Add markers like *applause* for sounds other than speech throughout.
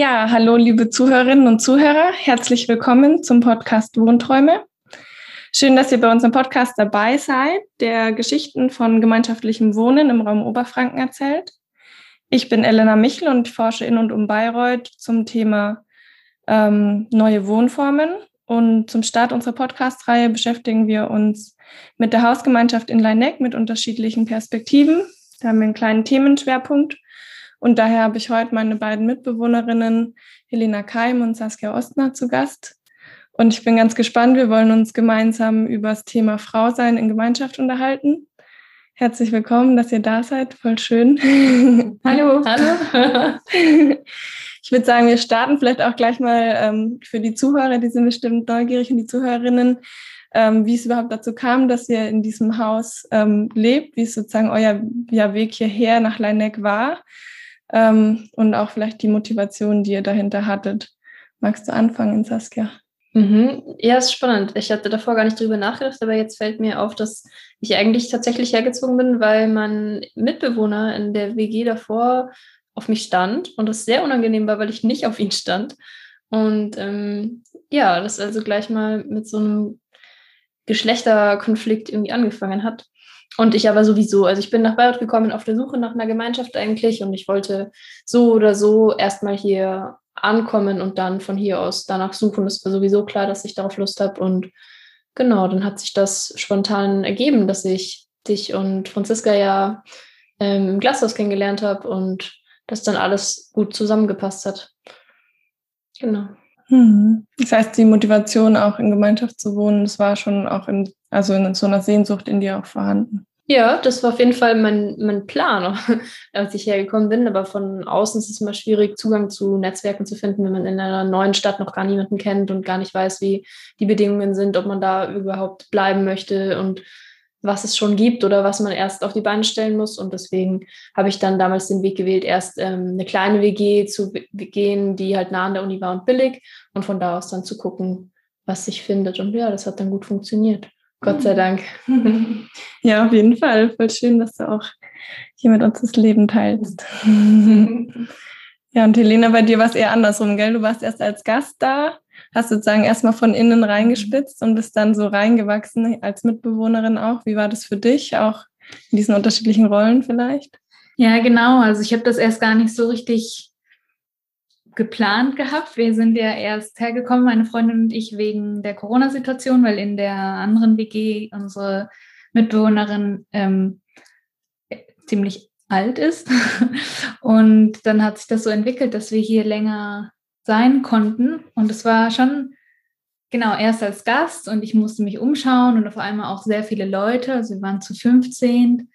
Ja, hallo liebe Zuhörerinnen und Zuhörer, herzlich willkommen zum Podcast Wohnträume. Schön, dass ihr bei unserem Podcast dabei seid, der Geschichten von gemeinschaftlichem Wohnen im Raum Oberfranken erzählt. Ich bin Elena Michel und forsche in und um Bayreuth zum Thema ähm, neue Wohnformen. Und zum Start unserer Podcast-Reihe beschäftigen wir uns mit der Hausgemeinschaft in Leineck mit unterschiedlichen Perspektiven. Da haben wir einen kleinen Themenschwerpunkt und daher habe ich heute meine beiden Mitbewohnerinnen Helena Keim und Saskia Ostner zu Gast. Und ich bin ganz gespannt. Wir wollen uns gemeinsam über das Thema Frau sein in Gemeinschaft unterhalten. Herzlich willkommen, dass ihr da seid. Voll schön. *laughs* Hallo. Hallo. *laughs* Ich würde sagen, wir starten vielleicht auch gleich mal ähm, für die Zuhörer, die sind bestimmt neugierig und die Zuhörerinnen, ähm, wie es überhaupt dazu kam, dass ihr in diesem Haus ähm, lebt, wie es sozusagen euer ja, Weg hierher nach Leineck war ähm, und auch vielleicht die Motivation, die ihr dahinter hattet. Magst du anfangen, Saskia? Mhm. Ja, ist spannend. Ich hatte davor gar nicht drüber nachgedacht, aber jetzt fällt mir auf, dass ich eigentlich tatsächlich hergezogen bin, weil mein Mitbewohner in der WG davor auf mich stand und das sehr unangenehm war, weil ich nicht auf ihn stand. Und ähm, ja, das also gleich mal mit so einem Geschlechterkonflikt irgendwie angefangen hat. Und ich aber sowieso, also ich bin nach Bayreuth gekommen auf der Suche nach einer Gemeinschaft eigentlich und ich wollte so oder so erstmal hier ankommen und dann von hier aus danach suchen. Es war sowieso klar, dass ich darauf Lust habe und genau, dann hat sich das spontan ergeben, dass ich dich und Franziska ja ähm, im Glashaus kennengelernt habe und das dann alles gut zusammengepasst hat. Genau. Hm. Das heißt, die Motivation auch in Gemeinschaft zu wohnen, das war schon auch in, also in so einer Sehnsucht in dir auch vorhanden. Ja, das war auf jeden Fall mein, mein Plan, *laughs* als ich hergekommen bin. Aber von außen ist es immer schwierig, Zugang zu Netzwerken zu finden, wenn man in einer neuen Stadt noch gar niemanden kennt und gar nicht weiß, wie die Bedingungen sind, ob man da überhaupt bleiben möchte und was es schon gibt oder was man erst auf die Beine stellen muss. Und deswegen habe ich dann damals den Weg gewählt, erst ähm, eine kleine WG zu gehen, die halt nah an der Uni war und billig und von da aus dann zu gucken, was sich findet. Und ja, das hat dann gut funktioniert. Gott sei Dank. *laughs* Ja, auf jeden Fall. Voll schön, dass du auch hier mit uns das Leben teilst. *laughs* Ja, und Helena, bei dir war es eher andersrum, gell? Du warst erst als Gast da hast sozusagen erstmal von innen reingespitzt und bist dann so reingewachsen als Mitbewohnerin auch. Wie war das für dich, auch in diesen unterschiedlichen Rollen vielleicht? Ja, genau. Also ich habe das erst gar nicht so richtig geplant gehabt. Wir sind ja erst hergekommen, meine Freundin und ich, wegen der Corona-Situation, weil in der anderen WG unsere Mitbewohnerin ähm, ziemlich alt ist. *laughs* Und dann hat sich das so entwickelt, dass wir hier länger sein konnten. Und es war schon, genau, erst als Gast und ich musste mich umschauen und auf einmal auch sehr viele Leute. Also wir waren zu 15.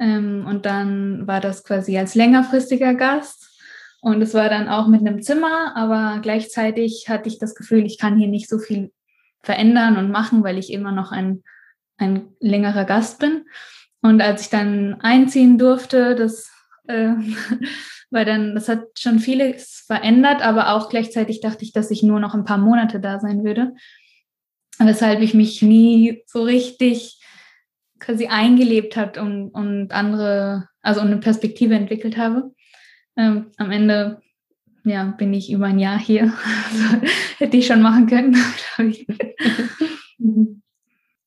Ähm, und dann war das quasi als längerfristiger Gast. Und es war dann auch mit einem Zimmer, aber gleichzeitig hatte ich das Gefühl, ich kann hier nicht so viel verändern und machen, weil ich immer noch ein, ein längerer Gast bin. Und als ich dann einziehen durfte, das äh, *laughs* weil dann, das hat schon vieles verändert, aber auch gleichzeitig dachte ich, dass ich nur noch ein paar Monate da sein würde. Weshalb ich mich nie so richtig quasi eingelebt hat und, und andere, also eine Perspektive entwickelt habe. Ähm, am Ende ja, bin ich über ein Jahr hier. *laughs* Also, hätte ich schon machen können, *laughs* glaube ich.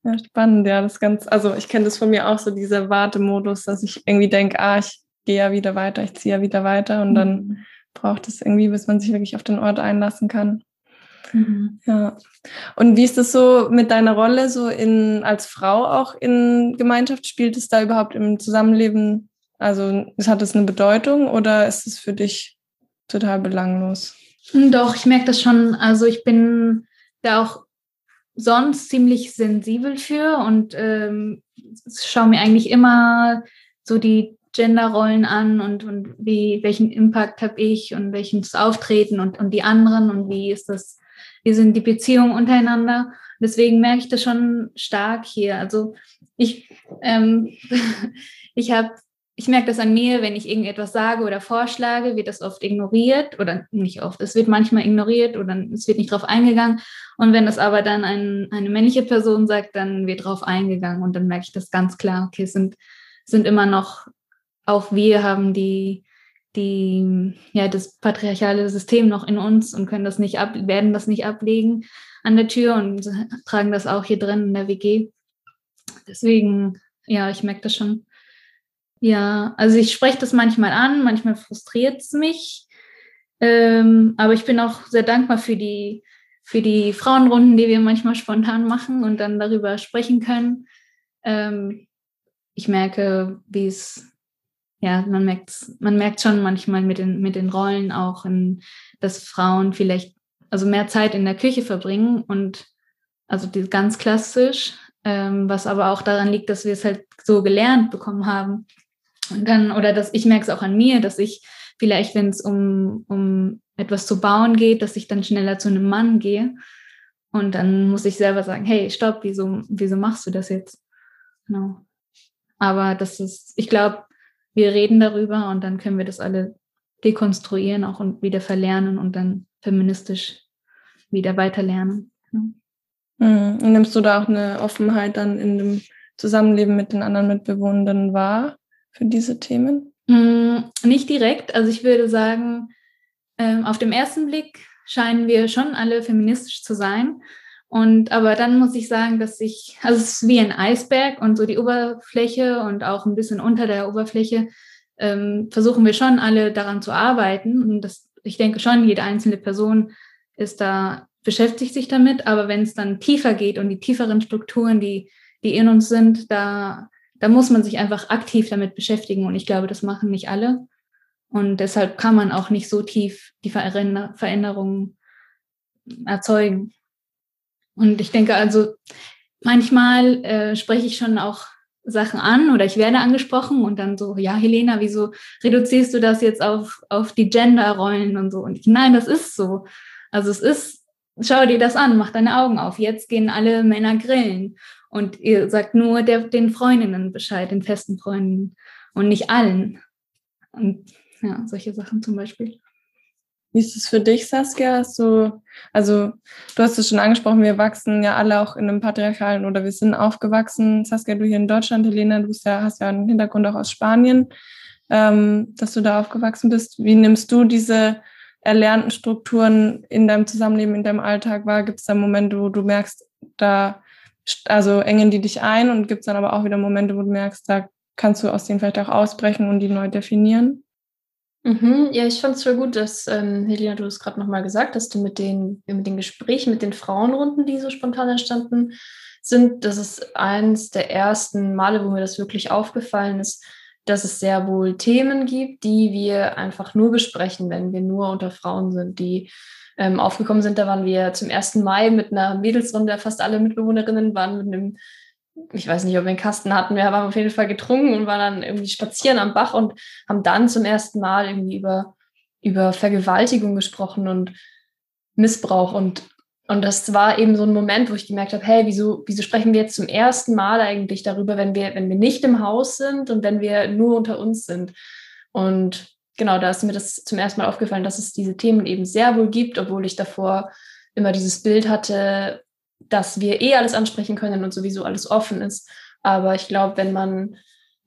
Ja, spannend, ja, das ganz, also ich kenne das von mir auch so, dieser Wartemodus, dass ich irgendwie denke, ah, ich gehe ja wieder weiter, ich ziehe ja wieder weiter und mhm. dann braucht es irgendwie, bis man sich wirklich auf den Ort einlassen kann. Mhm. Ja. Und wie ist das so mit deiner Rolle so in als Frau auch in Gemeinschaft? Spielt es da überhaupt im Zusammenleben? Also hat es eine Bedeutung oder ist es für dich total belanglos? Doch, ich merke das schon. Also ich bin da auch sonst ziemlich sensibel für und ähm, schaue mir eigentlich immer so die Genderrollen an und, und wie, welchen Impact habe ich und welches Auftreten und, und die anderen und wie ist das, wie sind die Beziehungen untereinander. Deswegen merke ich das schon stark hier. Also ich, ähm, *laughs* ich habe, ich merke das an mir, wenn ich irgendetwas sage oder vorschlage, wird das oft ignoriert oder nicht oft. Es wird manchmal ignoriert oder es wird nicht drauf eingegangen. Und wenn das aber dann ein, eine männliche Person sagt, dann wird drauf eingegangen und dann merke ich das ganz klar. Okay, sind sind immer noch auch wir haben die, die, ja, das patriarchale System noch in uns und können das nicht ab, werden das nicht ablegen an der Tür und tragen das auch hier drin in der WG. Deswegen, ja, ich merke das schon. Ja, also ich spreche das manchmal an, manchmal frustriert es mich. Ähm, aber ich bin auch sehr dankbar für die, für die Frauenrunden, die wir manchmal spontan machen und dann darüber sprechen können. Ähm, ich merke, wie es ja, man merkt, man merkt schon manchmal mit den, mit den Rollen auch, in, dass Frauen vielleicht also mehr Zeit in der Küche verbringen und also die, ganz klassisch, ähm, was aber auch daran liegt, dass wir es halt so gelernt bekommen haben. Und dann, oder dass ich merke es auch an mir, dass ich vielleicht, wenn es um, um etwas zu bauen geht, dass ich dann schneller zu einem Mann gehe. Und dann muss ich selber sagen, hey, stopp, wieso, wieso machst du das jetzt? Genau. Aber das ist, ich glaube, wir reden darüber und dann können wir das alle dekonstruieren auch und wieder verlernen und dann feministisch wieder weiterlernen. Ja. Mhm. Nimmst du da auch eine Offenheit dann in dem Zusammenleben mit den anderen Mitbewohnern wahr für diese Themen? Mhm, nicht direkt. Also ich würde sagen, ähm, auf dem ersten Blick scheinen wir schon alle feministisch zu sein. Und aber dann muss ich sagen, dass ich, also es ist wie ein Eisberg und so die Oberfläche und auch ein bisschen unter der Oberfläche ähm, versuchen wir schon alle daran zu arbeiten. Und das, ich denke schon, jede einzelne Person ist da, beschäftigt sich damit, aber wenn es dann tiefer geht und die tieferen Strukturen, die, die in uns sind, da, da muss man sich einfach aktiv damit beschäftigen. Und ich glaube, das machen nicht alle. Und deshalb kann man auch nicht so tief die Veränderungen erzeugen. Und ich denke also, manchmal äh, spreche ich schon auch Sachen an oder ich werde angesprochen und dann so, ja, Helena, wieso reduzierst du das jetzt auf, auf die Genderrollen und so? Und ich, nein, das ist so. Also es ist, schau dir das an, mach deine Augen auf. Jetzt gehen alle Männer grillen und ihr sagt nur der, den Freundinnen Bescheid, den festen Freunden und nicht allen. Und ja, solche Sachen zum Beispiel. Wie ist es für dich, Saskia? Hast du, also du hast es schon angesprochen, wir wachsen ja alle auch in einem patriarchalen oder wir sind aufgewachsen. Saskia, du hier in Deutschland, Helena, du ja, hast ja einen Hintergrund auch aus Spanien, ähm, dass du da aufgewachsen bist. Wie nimmst du diese erlernten Strukturen in deinem Zusammenleben, in deinem Alltag wahr? Gibt es da Momente, wo du merkst, da also engen die dich ein und gibt es dann aber auch wieder Momente, wo du merkst, da kannst du aus denen vielleicht auch ausbrechen und die neu definieren? Mhm, ja, ich fand es voll gut, dass, ähm, Helena, du es gerade nochmal gesagt hast, du mit den, mit den Gesprächen, mit den Frauenrunden, die so spontan entstanden sind, das ist eins der ersten Male, wo mir das wirklich aufgefallen ist, dass es sehr wohl Themen gibt, die wir einfach nur besprechen, wenn wir nur unter Frauen sind, die ähm, aufgekommen sind. Da waren wir zum 1. Mai mit einer Mädelsrunde, fast alle Mitbewohnerinnen waren mit einem ich weiß nicht, ob wir einen Kasten hatten, wir haben auf jeden Fall getrunken und waren dann irgendwie spazieren am Bach und haben dann zum ersten Mal irgendwie über, über Vergewaltigung gesprochen und Missbrauch und und das war eben so ein Moment, wo ich gemerkt habe, hey, wieso, wieso sprechen wir jetzt zum ersten Mal eigentlich darüber, wenn wir, wenn wir nicht im Haus sind und wenn wir nur unter uns sind? Und genau, da ist mir das zum ersten Mal aufgefallen, dass es diese Themen eben sehr wohl gibt, obwohl ich davor immer dieses Bild hatte, dass wir eh alles ansprechen können und sowieso alles offen ist. Aber ich glaube, wenn man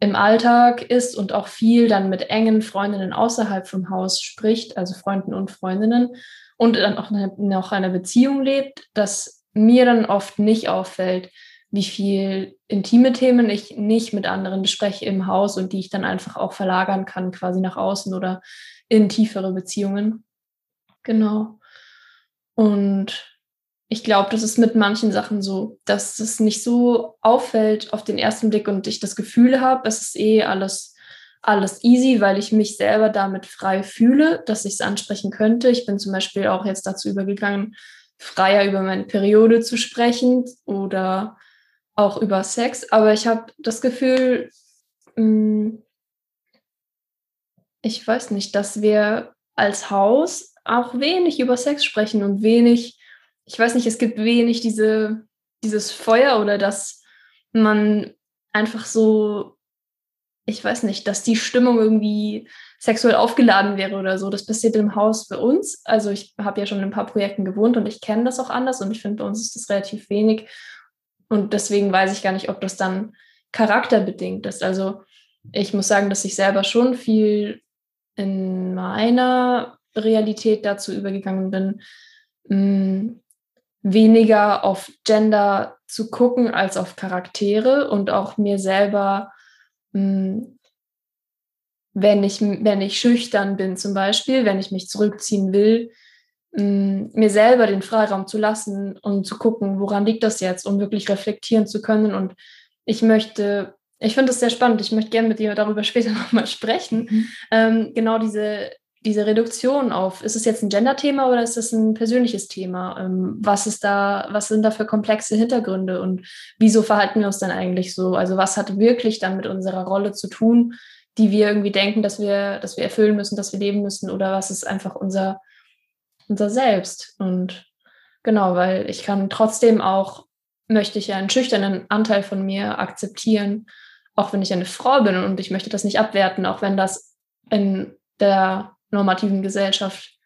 im Alltag ist und auch viel dann mit engen Freundinnen außerhalb vom Haus spricht, also Freunden und Freundinnen, und dann auch noch einer Beziehung lebt, dass mir dann oft nicht auffällt, wie viel intime Themen ich nicht mit anderen bespreche im Haus und die ich dann einfach auch verlagern kann, quasi nach außen oder in tiefere Beziehungen. Genau. Und ich glaube, das ist mit manchen Sachen so, dass es nicht so auffällt auf den ersten Blick und ich das Gefühl habe, es ist eh alles, alles easy, weil ich mich selber damit frei fühle, dass ich es ansprechen könnte. Ich bin zum Beispiel auch jetzt dazu übergegangen, freier über meine Periode zu sprechen oder auch über Sex. Aber ich habe das Gefühl, hm, ich weiß nicht, dass wir als Haus auch wenig über Sex sprechen und wenig ich weiß nicht, es gibt wenig diese, dieses Feuer oder dass man einfach so, ich weiß nicht, dass die Stimmung irgendwie sexuell aufgeladen wäre oder so. Das passiert im Haus bei uns. Also ich habe ja schon in ein paar Projekten gewohnt und ich kenne das auch anders und ich finde, bei uns ist das relativ wenig. Und deswegen weiß ich gar nicht, ob das dann charakterbedingt ist. Also ich muss sagen, dass ich selber schon viel in meiner Realität dazu übergegangen bin, mm, weniger auf Gender zu gucken als auf Charaktere und auch mir selber, mh, mm, wenn, ich, wenn ich schüchtern bin zum Beispiel, wenn ich mich zurückziehen will, mh, mm, mir selber den Freiraum zu lassen und zu gucken, woran liegt das jetzt, um wirklich reflektieren zu können. Und ich möchte ich finde es sehr spannend. Ich möchte gerne mit dir darüber *laughs* später nochmal sprechen. Mhm. Ähm, genau diese, diese Reduktion auf, ist es jetzt ein Gender-Thema oder ist es ein persönliches Thema? Ähm, was ist da, was sind da für komplexe Hintergründe und wieso verhalten wir uns dann eigentlich so? Also was hat wirklich dann mit unserer Rolle zu tun, die wir irgendwie denken, dass wir, dass wir erfüllen müssen, dass wir leben müssen, oder was ist einfach unser, unser Selbst? Und genau, weil ich kann trotzdem auch, möchte ich ja einen schüchternen Anteil von mir akzeptieren auch wenn ich eine Frau bin und ich möchte das nicht abwerten, auch wenn das in der normativen Gesellschaft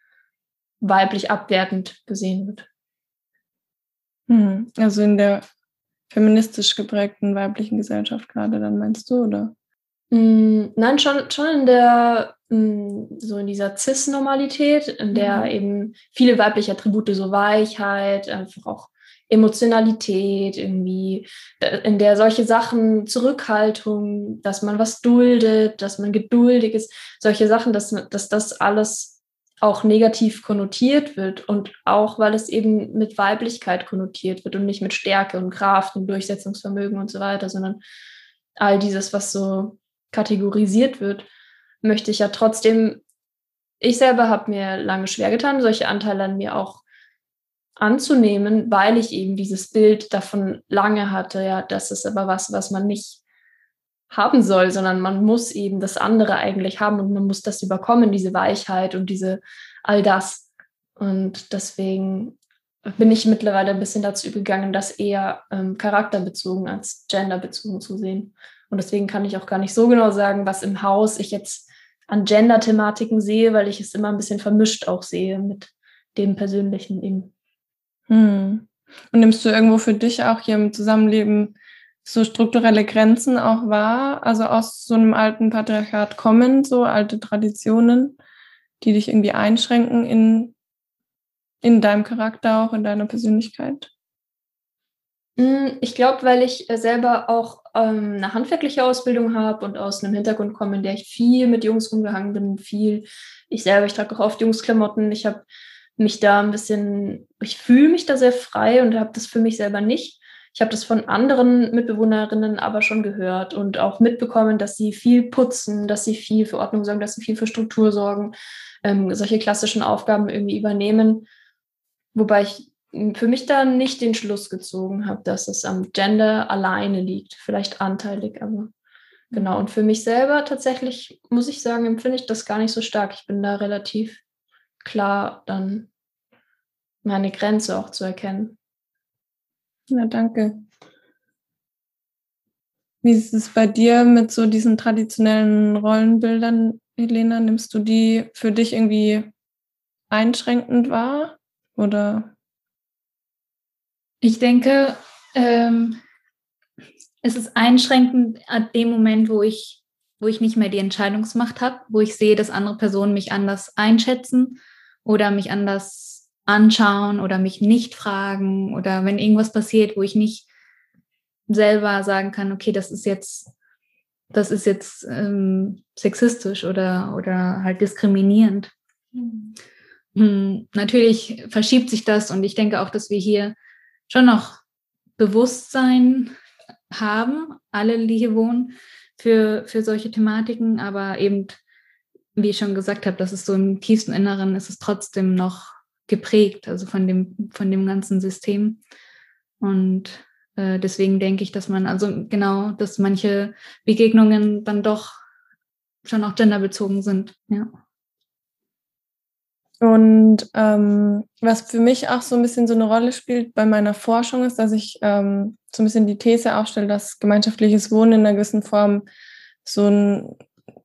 weiblich abwertend gesehen wird. Hm, also in der feministisch geprägten weiblichen Gesellschaft gerade, dann meinst du, oder? Hm, nein, schon, schon in der, hm, so in dieser Cis-Normalität, in der mhm. eben viele weibliche Attribute, so Weichheit, einfach auch Emotionalität, irgendwie, in der solche Sachen, Zurückhaltung, dass man was duldet, dass man geduldig ist, solche Sachen, dass, dass das alles auch negativ konnotiert wird und auch, weil es eben mit Weiblichkeit konnotiert wird und nicht mit Stärke und Kraft und Durchsetzungsvermögen und so weiter, sondern all dieses, was so kategorisiert wird, möchte ich ja trotzdem, ich selber habe mir lange schwer getan, solche Anteile an mir auch anzunehmen, weil ich eben dieses Bild davon lange hatte, ja, das ist aber was, was man nicht haben soll, sondern man muss eben das andere eigentlich haben und man muss das überkommen, diese Weichheit und diese all das. Und deswegen bin ich mittlerweile ein bisschen dazu übergegangen, das eher ähm, charakterbezogen als genderbezogen zu sehen. Und deswegen kann ich auch gar nicht so genau sagen, was im Haus ich jetzt an Gender-Thematiken sehe, weil ich es immer ein bisschen vermischt auch sehe mit dem Persönlichen eben. Hm. Und nimmst du irgendwo für dich auch hier im Zusammenleben so strukturelle Grenzen auch wahr? Also aus so einem alten Patriarchat kommen, so alte Traditionen, die dich irgendwie einschränken in, in deinem Charakter, auch in deiner Persönlichkeit? Hm, ich glaube, weil ich äh, selber auch ähm, eine handwerkliche Ausbildung habe und aus einem Hintergrund komme, in der ich viel mit Jungs umgehangen bin, viel. Ich selber, ich trage auch oft Jungsklamotten. Ich habe mich da ein bisschen, ich fühle mich da sehr frei und habe das für mich selber nicht. Ich habe das von anderen Mitbewohnerinnen aber schon gehört und auch mitbekommen, dass sie viel putzen, dass sie viel für Ordnung sorgen, dass sie viel für Struktur sorgen, ähm, solche klassischen Aufgaben irgendwie übernehmen. Wobei ich für mich da nicht den Schluss gezogen habe, dass es am Gender alleine liegt, vielleicht anteilig, aber genau. Und für mich selber tatsächlich, muss ich sagen, empfinde ich das gar nicht so stark. Ich bin da relativ klar dann meine Grenze auch zu erkennen. Ja, danke. Wie ist es bei dir mit so diesen traditionellen Rollenbildern, Helena? Nimmst du die für dich irgendwie einschränkend wahr? Oder? Ich denke, ähm, es ist einschränkend an dem Moment, wo ich, wo ich nicht mehr die Entscheidungsmacht habe, wo ich sehe, dass andere Personen mich anders einschätzen oder mich anders anschauen oder mich nicht fragen oder wenn irgendwas passiert, wo ich nicht selber sagen kann, okay, das ist jetzt, das ist jetzt ähm, sexistisch oder, oder halt diskriminierend. Mhm. Hm, natürlich verschiebt sich das und ich denke auch, dass wir hier schon noch Bewusstsein haben, alle, die hier wohnen, für, für solche Thematiken, aber eben wie ich schon gesagt habe, das ist so im tiefsten Inneren, ist es trotzdem noch geprägt, also von dem, von dem ganzen System. Und äh, deswegen denke ich, dass man, also genau, dass manche Begegnungen dann doch schon auch genderbezogen sind, ja. Und ähm, was für mich auch so ein bisschen so eine Rolle spielt bei meiner Forschung ist, dass ich ähm, so ein bisschen die These aufstelle, dass gemeinschaftliches Wohnen in einer gewissen Form so ein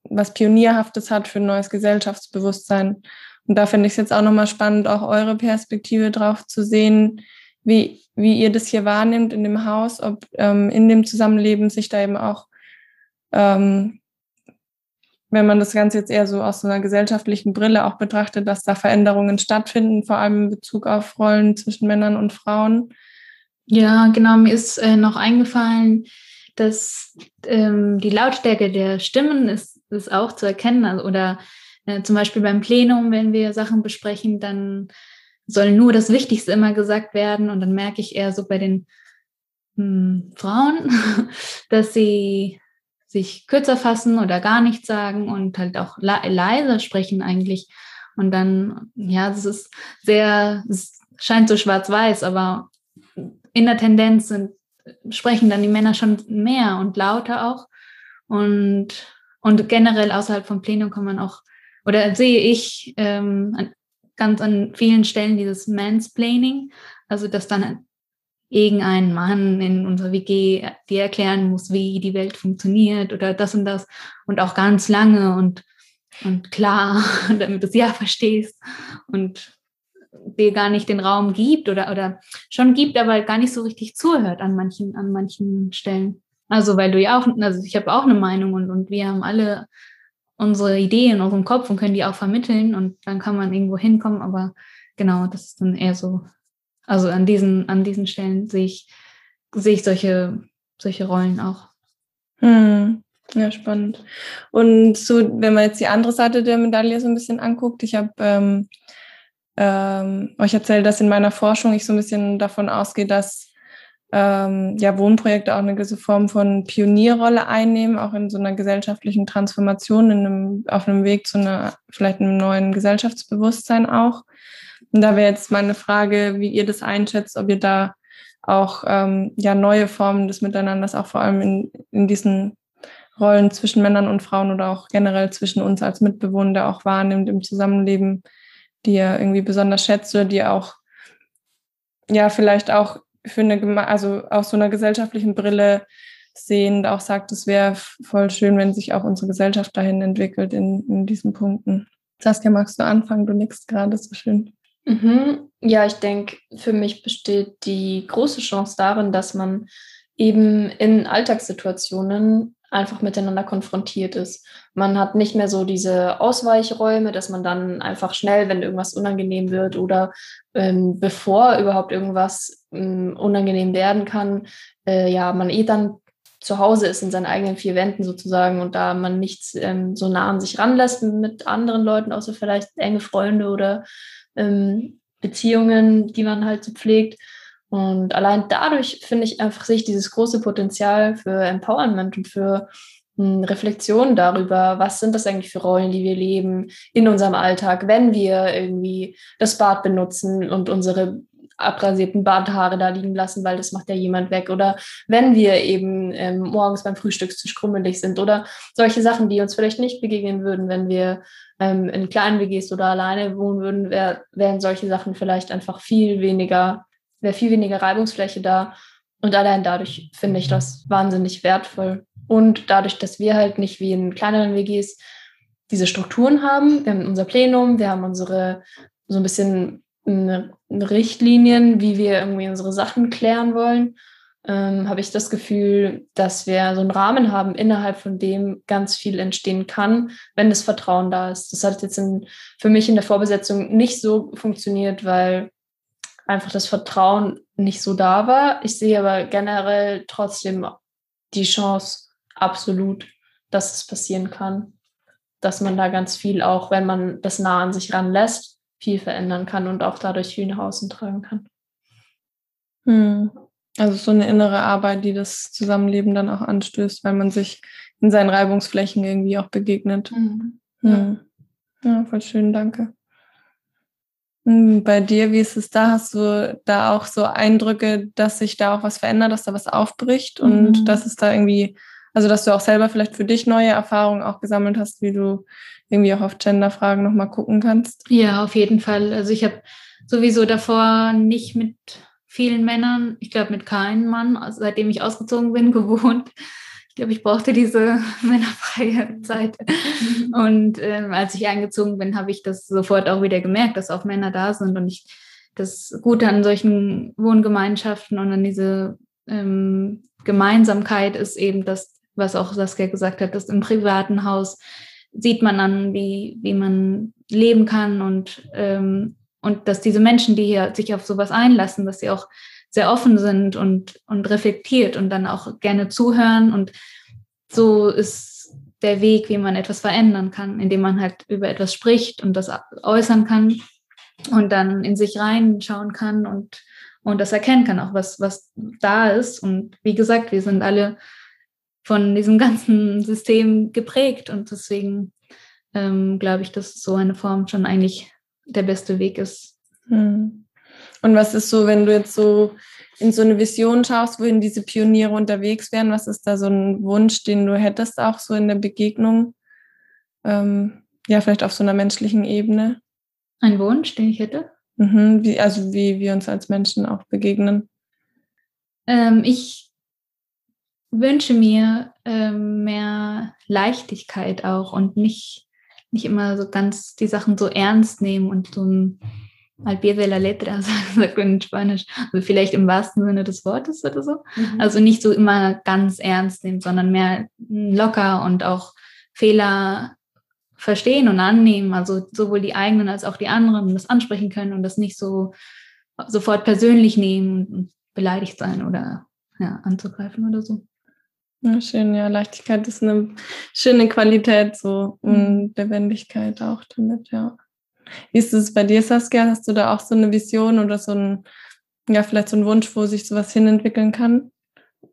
was Pionierhaftes hat für ein neues Gesellschaftsbewusstsein. Und da finde ich es jetzt auch nochmal spannend, auch eure Perspektive drauf zu sehen, wie, wie ihr das hier wahrnimmt in dem Haus, ob ähm, in dem Zusammenleben sich da eben auch ähm, wenn man das Ganze jetzt eher so aus so einer gesellschaftlichen Brille auch betrachtet, dass da Veränderungen stattfinden, vor allem in Bezug auf Rollen zwischen Männern und Frauen. Ja, genau. Mir ist äh, noch eingefallen, dass ähm, die Lautstärke der Stimmen ist, ist auch zu erkennen. Also, oder äh, zum Beispiel beim Plenum, wenn wir Sachen besprechen, dann soll nur das Wichtigste immer gesagt werden. Und dann merke ich eher so bei den hm, Frauen, *laughs* dass sie sich kürzer fassen oder gar nichts sagen und halt auch le leiser sprechen eigentlich. Und dann, ja, das ist sehr, es scheint so schwarz-weiß, aber in der Tendenz sind, sprechen dann die Männer schon mehr und lauter auch. Und, und generell außerhalb vom Plenum kann man auch, oder sehe ich ähm, an, ganz an vielen Stellen dieses Mansplaining, also dass dann irgendein Mann in unserer WG dir erklären muss, wie die Welt funktioniert oder das und das und auch ganz lange und, und klar, *laughs* damit du es ja verstehst und dir gar nicht den Raum gibt oder, oder schon gibt, aber gar nicht so richtig zuhört an manchen, an manchen Stellen. Also, weil du ja auch, also ich habe auch eine Meinung und, und wir haben alle unsere Ideen in unserem Kopf und können die auch vermitteln und dann kann man irgendwo hinkommen, aber genau, das ist dann eher so also an diesen, an diesen Stellen sehe ich, sehe ich solche, solche Rollen auch. Hm. Ja, spannend. Und so, wenn man jetzt die andere Seite der Medaille so ein bisschen anguckt, ich habe ähm, ähm, euch erzählt, dass in meiner Forschung ich so ein bisschen davon ausgehe, dass ähm, ja, Wohnprojekte auch eine gewisse Form von Pionierrolle einnehmen, auch in so einer gesellschaftlichen Transformation, in einem, auf einem Weg zu einer, vielleicht einem neuen Gesellschaftsbewusstsein auch. Und da wäre jetzt meine Frage, wie ihr das einschätzt, ob ihr da auch ähm, ja neue Formen des Miteinanders auch vor allem in, in diesen Rollen zwischen Männern und Frauen oder auch generell zwischen uns als Mitbewohner auch wahrnimmt im Zusammenleben, die ihr irgendwie besonders schätzt oder die auch ja vielleicht auch für eine also aus so einer gesellschaftlichen Brille sehend auch sagt, es wäre voll schön, wenn sich auch unsere Gesellschaft dahin entwickelt in, in diesen Punkten. Saskia, magst du anfangen? Du nickst gerade so schön. Mhm. Ja, ich denke, für mich besteht die große Chance darin, dass man eben in Alltagssituationen einfach miteinander konfrontiert ist. Man hat nicht mehr so diese Ausweichräume, dass man dann einfach schnell, wenn irgendwas unangenehm wird oder ähm, bevor überhaupt irgendwas ähm, unangenehm werden kann, äh, ja, man eh dann zu Hause ist in seinen eigenen vier Wänden sozusagen und da man nichts ähm, so nah an sich ranlässt mit anderen Leuten, außer vielleicht enge Freunde oder ähm, Beziehungen, die man halt so pflegt. Und allein dadurch finde ich einfach sich dieses große Potenzial für Empowerment und für hm, Reflexion darüber, was sind das eigentlich für Rollen, die wir leben in unserem Alltag, wenn wir irgendwie das Bad benutzen und unsere abrasierten Barthaare da liegen lassen, weil das macht ja jemand weg. Oder wenn wir eben ähm, morgens beim Frühstückstisch krummelig sind oder solche Sachen, die uns vielleicht nicht begegnen würden, wenn wir ähm, in kleinen WGs oder alleine wohnen würden, wär, wären solche Sachen vielleicht einfach viel weniger, wäre viel weniger Reibungsfläche da. Und allein dadurch finde ich das wahnsinnig wertvoll. Und dadurch, dass wir halt nicht wie in kleineren WGs diese Strukturen haben, wir haben unser Plenum, wir haben unsere so ein bisschen Richtlinien, wie wir irgendwie unsere Sachen klären wollen, ähm, habe ich das Gefühl, dass wir so einen Rahmen haben, innerhalb von dem ganz viel entstehen kann, wenn das Vertrauen da ist. Das hat jetzt in, für mich in der Vorbesetzung nicht so funktioniert, weil einfach das Vertrauen nicht so da war. Ich sehe aber generell trotzdem die Chance absolut, dass es passieren kann, dass man da ganz viel auch, wenn man das nah an sich ranlässt, viel verändern kann und auch dadurch viel nach außen tragen kann. Hm. Also so eine innere Arbeit, die das Zusammenleben dann auch anstößt, weil man sich in seinen Reibungsflächen irgendwie auch begegnet. Mhm. Hm. Ja, voll schön, danke. Hm, bei dir, wie ist es da? Hast du da auch so Eindrücke, dass sich da auch was verändert, dass da was aufbricht und mhm. dass es da irgendwie, also dass du auch selber vielleicht für dich neue Erfahrungen auch gesammelt hast, wie du irgendwie auch auf Genderfragen nochmal gucken kannst? Ja, auf jeden Fall. Also ich habe sowieso davor nicht mit vielen Männern, ich glaube mit keinem Mann, also seitdem ich ausgezogen bin, *laughs* gewohnt. Ich glaube, ich brauchte diese *laughs* männerfreie Zeit. Und ähm, als ich eingezogen bin, habe ich das sofort auch wieder gemerkt, dass auch Männer da sind. Und ich das Gute an solchen Wohngemeinschaften und an diese ähm, Gemeinsamkeit ist eben das, was auch Saskia gesagt hat, dass im privaten Haus sieht man an, wie, wie man leben kann und, ähm, und dass diese Menschen, die hier sich auf sowas einlassen, dass sie auch sehr offen sind und, und reflektiert und dann auch gerne zuhören. Und so ist der Weg, wie man etwas verändern kann, indem man halt über etwas spricht und das äußern kann und dann in sich reinschauen kann und, und das erkennen kann, auch was, was da ist. Und wie gesagt, wir sind alle von diesem *laughs* ganzen System geprägt und deswegen ähm, glaube ich, dass so eine Form schon eigentlich der beste Weg ist. Hm. Und was ist so, wenn du jetzt so in so eine Vision schaust, wohin diese Pioniere unterwegs wären, was ist da so ein Wunsch, den du hättest auch so in der Begegnung? Ähm, ja, vielleicht auf so einer menschlichen Ebene. Ein Wunsch, den ich hätte? Mhm, wie, also wie wir uns als Menschen auch begegnen. Ähm, ich wünsche mir ähm, mehr Leichtigkeit auch und nicht, nicht immer so ganz die Sachen so ernst nehmen und so ein al pie de la letra, *laughs* sagt man in Spanisch, also vielleicht im wahrsten Sinne des Wortes oder so. Mhm. Also nicht so immer ganz ernst nehmen, sondern mehr locker und auch Fehler verstehen und annehmen, also sowohl die eigenen als auch die anderen das ansprechen können und das nicht so sofort persönlich nehmen und beleidigt sein oder ja, anzugreifen oder so. Ja, schön, ja, Leichtigkeit ist eine schöne Qualität, so mhm. und Lebendigkeit auch damit, ja. Wie ist es bei dir, Saskia? Hast du da auch so eine Vision oder so ein, ja, vielleicht so ein Wunsch, wo sich sowas hinentwickeln kann?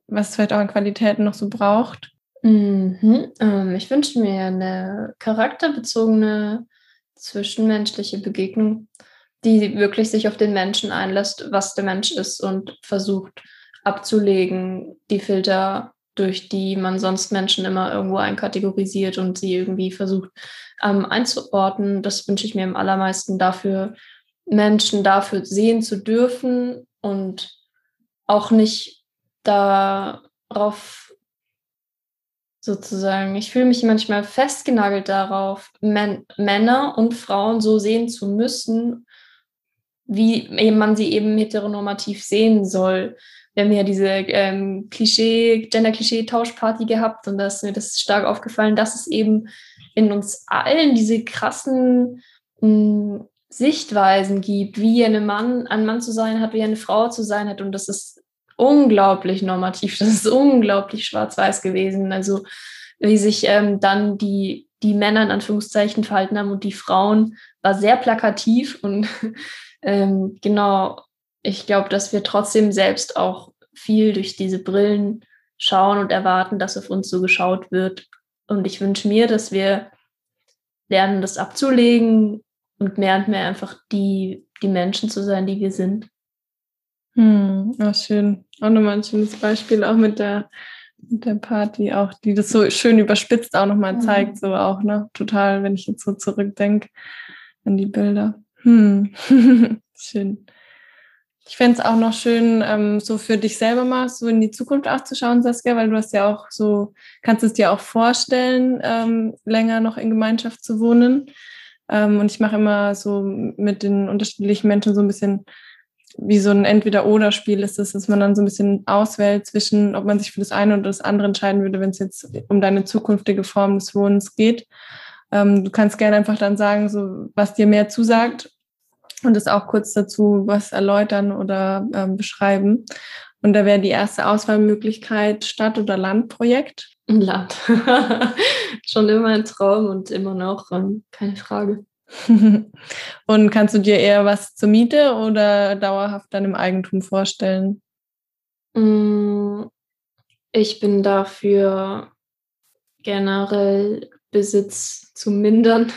Was es vielleicht auch an Qualitäten noch so braucht? Mhm. Ähm, ich wünsche mir eine charakterbezogene zwischenmenschliche Begegnung, die wirklich sich auf den Menschen einlässt, was der Mensch ist und versucht abzulegen, die Filter, durch die man sonst Menschen immer irgendwo einkategorisiert und sie irgendwie versucht ähm, einzuordnen. Das wünsche ich mir im allermeisten dafür, Menschen dafür sehen zu dürfen und auch nicht darauf sozusagen, ich fühle mich manchmal festgenagelt darauf, Män Männer und Frauen so sehen zu müssen, wie man sie eben heteronormativ sehen soll. Wir haben ja diese ähm, Klischee, Gender-Klischee-Tauschparty gehabt und da ist mir das stark aufgefallen, dass es eben in uns allen diese krassen mh, hm, Sichtweisen gibt, wie eine Mann, ein Mann zu sein hat, wie eine Frau zu sein hat. Und das ist unglaublich normativ, das ist unglaublich schwarz-weiß gewesen. Also wie sich ähm, dann die, die Männer in Anführungszeichen verhalten haben und die Frauen, war sehr plakativ und *laughs* ähm, genau, ich glaube, dass wir trotzdem selbst auch viel durch diese Brillen schauen und erwarten, dass auf uns so geschaut wird und ich wünsche mir, dass wir lernen, das abzulegen und mehr und mehr einfach die, die Menschen zu sein, die wir sind. Hm, oh, schön. Auch nochmal ein schönes Beispiel, auch mit der, mit der Party, auch die das so schön überspitzt auch nochmal mhm. zeigt, so auch, ne? Total, wenn ich jetzt so zurückdenke an die Bilder. Hm. *laughs* schön. Ich fände es auch noch schön, ähm, so für dich selber mal so in die Zukunft auch zu schauen, Saskia, weil du hast ja auch so, kannst es dir auch vorstellen, ähm, länger noch in Gemeinschaft zu wohnen. Ähm, und ich mache immer so mit den unterschiedlichen Menschen so ein bisschen wie so ein Entweder-Oder-Spiel ist es, dass man dann so ein bisschen auswählt zwischen, ob man sich für das eine oder das andere entscheiden würde, wenn es jetzt um deine zukünftige Form des Wohnens geht. Ähm, du kannst gerne einfach dann sagen, so was dir mehr zusagt und es auch kurz dazu was erläutern oder ähm, beschreiben. Und da wäre die erste Auswahlmöglichkeit Stadt- oder Landprojekt. Land. *laughs* Schon immer ein Traum und immer noch, ähm, keine Frage. *laughs* und kannst du dir eher was zur Miete oder dauerhaft dann im Eigentum vorstellen? Mm, ich bin dafür generell Besitz zu mindern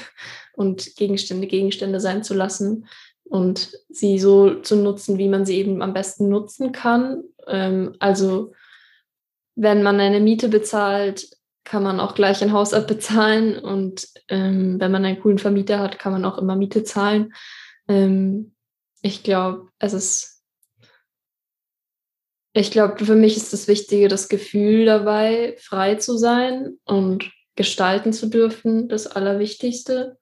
und Gegenstände Gegenstände sein zu lassen und sie so zu nutzen, wie man sie eben am besten nutzen kann. Ähm, also wenn man eine Miete bezahlt, kann man auch gleich ein Haus abbezahlen und ähm, wenn man einen coolen Vermieter hat, kann man auch immer Miete zahlen. Ähm, ich glaube, es ist, ich glaube, für mich ist das Wichtige, das Gefühl dabei, frei zu sein und gestalten zu dürfen, das Allerwichtigste.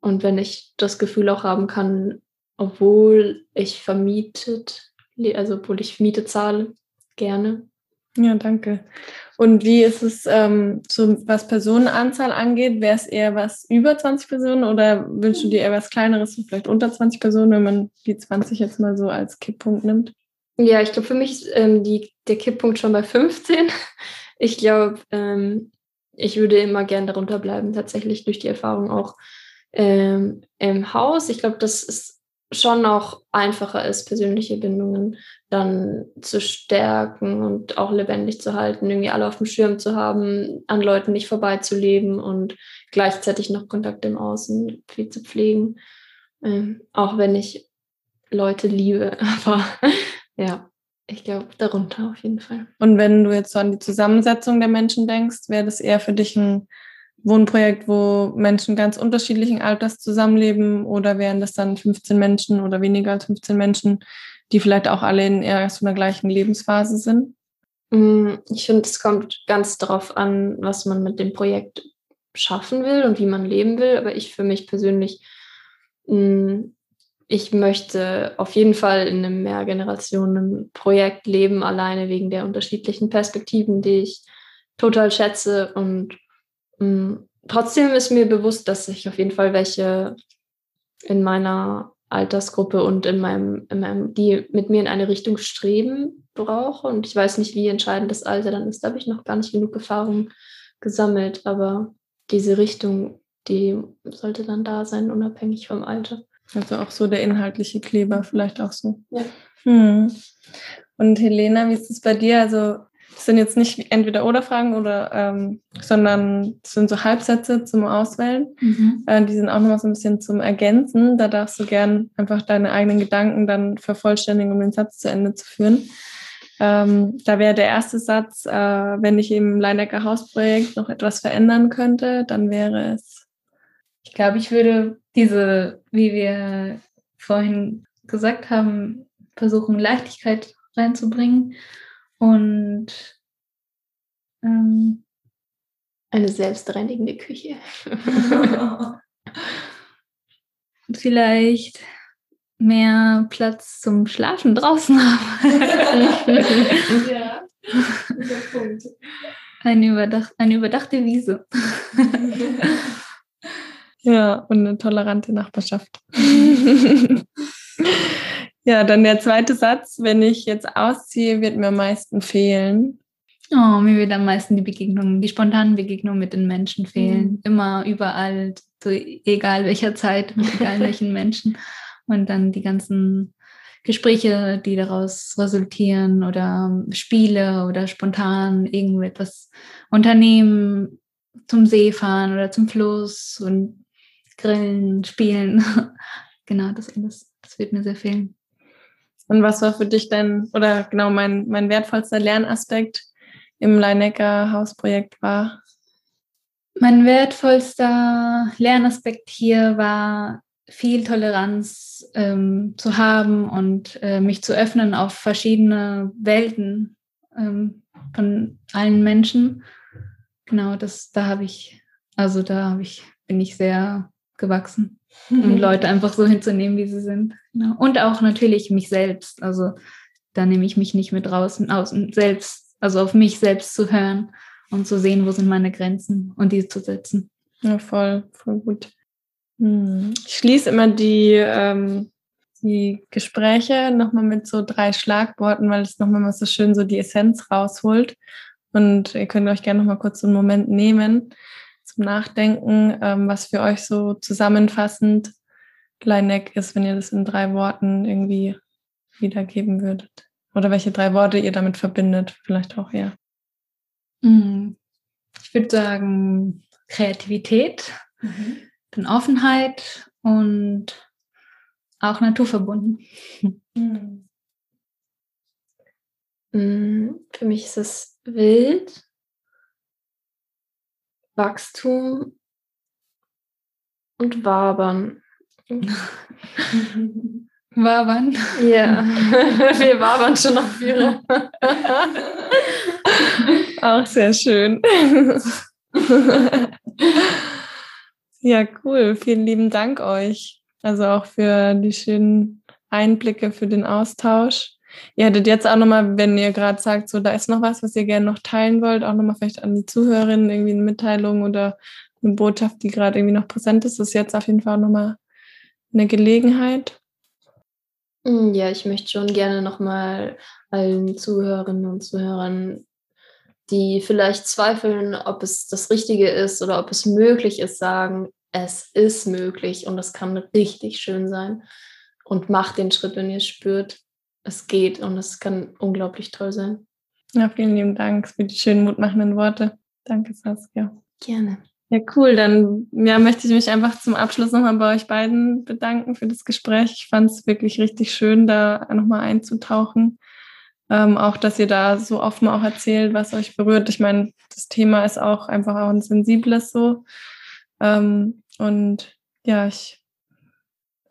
Und wenn ich das Gefühl auch haben kann, obwohl ich vermietet, also obwohl ich Miete zahle, gerne. Ja, danke. Und wie ist es, ähm, so, was Personenanzahl angeht? Wäre es eher was über 20 Personen oder wünschst du dir eher was Kleineres, vielleicht unter 20 Personen, wenn man die 20 jetzt mal so als Kipppunkt nimmt? Ja, ich glaube, für mich ist ähm, die, der Kipppunkt schon bei 15. Ich glaube, ähm, ich würde immer gern darunter bleiben, tatsächlich durch die Erfahrung auch ähm, im Haus. Ich glaube, dass es schon auch einfacher ist, persönliche Bindungen dann zu stärken und auch lebendig zu halten, irgendwie alle auf dem Schirm zu haben, an Leuten nicht vorbeizuleben und gleichzeitig noch Kontakt im Außen viel zu pflegen. Ähm, auch wenn ich Leute liebe, *laughs* aber ja, ich glaube, darunter auf jeden Fall. Und wenn du jetzt so an die Zusammensetzung der Menschen denkst, wäre das eher für dich ein Wohnprojekt, wo Menschen ganz unterschiedlichen Alters zusammenleben oder wären das dann 15 Menschen oder weniger als 15 Menschen, die vielleicht auch alle in eher so einer gleichen Lebensphase sind? Mm, ich finde, es kommt ganz darauf an, was man mit dem Projekt schaffen will und wie man leben will. Aber ich für mich persönlich mm, ich möchte auf jeden Fall in einem Mehrgenerationen-Projekt leben, alleine wegen der unterschiedlichen Perspektiven, die ich total schätze. Und mh, mm, trotzdem ist mir bewusst, dass ich auf jeden Fall welche in meiner Altersgruppe und in meinem, in meinem, die mit mir in eine Richtung streben brauche. Und ich weiß nicht, wie entscheidend das Alter dann ist. Da habe ich noch gar nicht genug Erfahrung gesammelt. Aber diese Richtung, die sollte dann da sein, unabhängig vom Alter. Also auch so der inhaltliche Kleber vielleicht auch so. Ja. Hm. Und Helena, wie ist es bei dir? Also das sind jetzt nicht entweder oder Fragen oder, ähm, sondern das sind so Halbsätze zum Auswählen. Mhm. Äh, die sind auch nochmal so ein bisschen zum Ergänzen. Da darfst du gern einfach deine eigenen Gedanken dann vervollständigen, um den Satz zu Ende zu führen. Ähm, da wäre der erste Satz, äh, wenn ich im Leinecker Hausprojekt noch etwas verändern könnte, dann wäre es. Ich glaube, ich würde diese, wie wir vorhin gesagt haben, versuchen, Leichtigkeit reinzubringen und ähm, eine selbstreinigende Küche. *laughs* Vielleicht mehr Platz zum Schlafen draußen haben. *laughs* ja, guter Punkt. Eine, überdach eine überdachte Wiese. *laughs* Ja, und eine tolerante Nachbarschaft. *laughs* ja, dann der zweite Satz, wenn ich jetzt ausziehe, wird mir am meisten fehlen. Oh, mir wird am meisten die Begegnung, die spontanen Begegnungen mit den Menschen fehlen. Mhm. Immer, überall, zu egal welcher Zeit, mit egal welchen Menschen. Und dann die ganzen Gespräche, die daraus resultieren oder Spiele oder spontan irgendetwas unternehmen, zum See fahren oder zum Fluss und Grillen, Spielen. *laughs* genau, das alles. Das wird mir sehr fehlen. Und was war für dich denn, oder genau mein, mein wertvollster Lernaspekt im Leinecker Hausprojekt war? Mein wertvollster Lernaspekt hier war, viel Toleranz ähm, zu haben und äh, mich zu öffnen auf verschiedene Welten ähm, von allen Menschen. Genau, das, da habe ich, also da habe ich, bin ich sehr gewachsen, um Leute einfach so hinzunehmen, wie sie sind. Genau. Und auch natürlich mich selbst. Also da nehme ich mich nicht mit raus und aus und selbst, also auf mich selbst zu hören und zu sehen, wo sind meine Grenzen und die zu setzen. Ja, voll, voll gut. Hm. Ich schließe immer die, ähm, die Gespräche nochmal mit so drei Schlagworten, weil es nochmal mal so schön so die Essenz rausholt. Und ihr könnt euch gerne nochmal kurz so einen Moment nehmen zum Nachdenken, ähm, was für euch so zusammenfassend Leineck ist, wenn ihr das in drei Worten irgendwie wiedergeben würdet. Oder welche drei Worte ihr damit verbindet, vielleicht auch eher. Hm. Ich würde sagen Kreativität, mhm. dann Offenheit und auch naturverbunden. Mhm. Für mich ist es wild, Wachstum und Wabern. *laughs* Wabern? Ja, *laughs* wir wabern schon noch viel. Auch sehr schön. *laughs* ja, cool. Vielen lieben Dank euch. Also auch für die schönen Einblicke, für den Austausch. Ihr hättet jetzt auch nochmal, wenn ihr gerade sagt, so da ist noch was, was ihr gerne noch teilen wollt, auch nochmal vielleicht an die Zuhörerinnen irgendwie eine Mitteilung oder eine Botschaft, die gerade irgendwie noch präsent ist, ist jetzt auf jeden Fall nochmal eine Gelegenheit. Hm, ja, ich möchte schon gerne nochmal allen Zuhörerinnen und Zuhörern, die vielleicht zweifeln, ob es das Richtige ist oder ob es möglich ist, sagen, es ist möglich und es kann richtig schön sein. Und macht den Schritt, wenn ihr spürt, es geht und es kann unglaublich toll sein. Ja, vielen lieben Dank für die schönen mutmachenden Worte. Danke, Saskia. Gerne. Ja, cool. Dann ja, möchte ich mich einfach zum Abschluss nochmal bei euch beiden bedanken für das Gespräch. Ich fand es wirklich richtig schön, da nochmal einzutauchen. Ähm, auch, dass ihr da so offen auch erzählt, was euch berührt. Ich meine, das Thema ist auch einfach auch ein sensibles so. Ähm, und ja, ich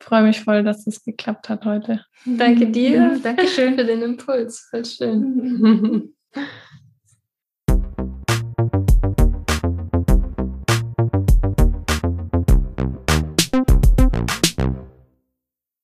freue mich voll, dass es geklappt hat heute. Danke *laughs* dir. Dankeschön für den Impuls. Voll schön. *laughs*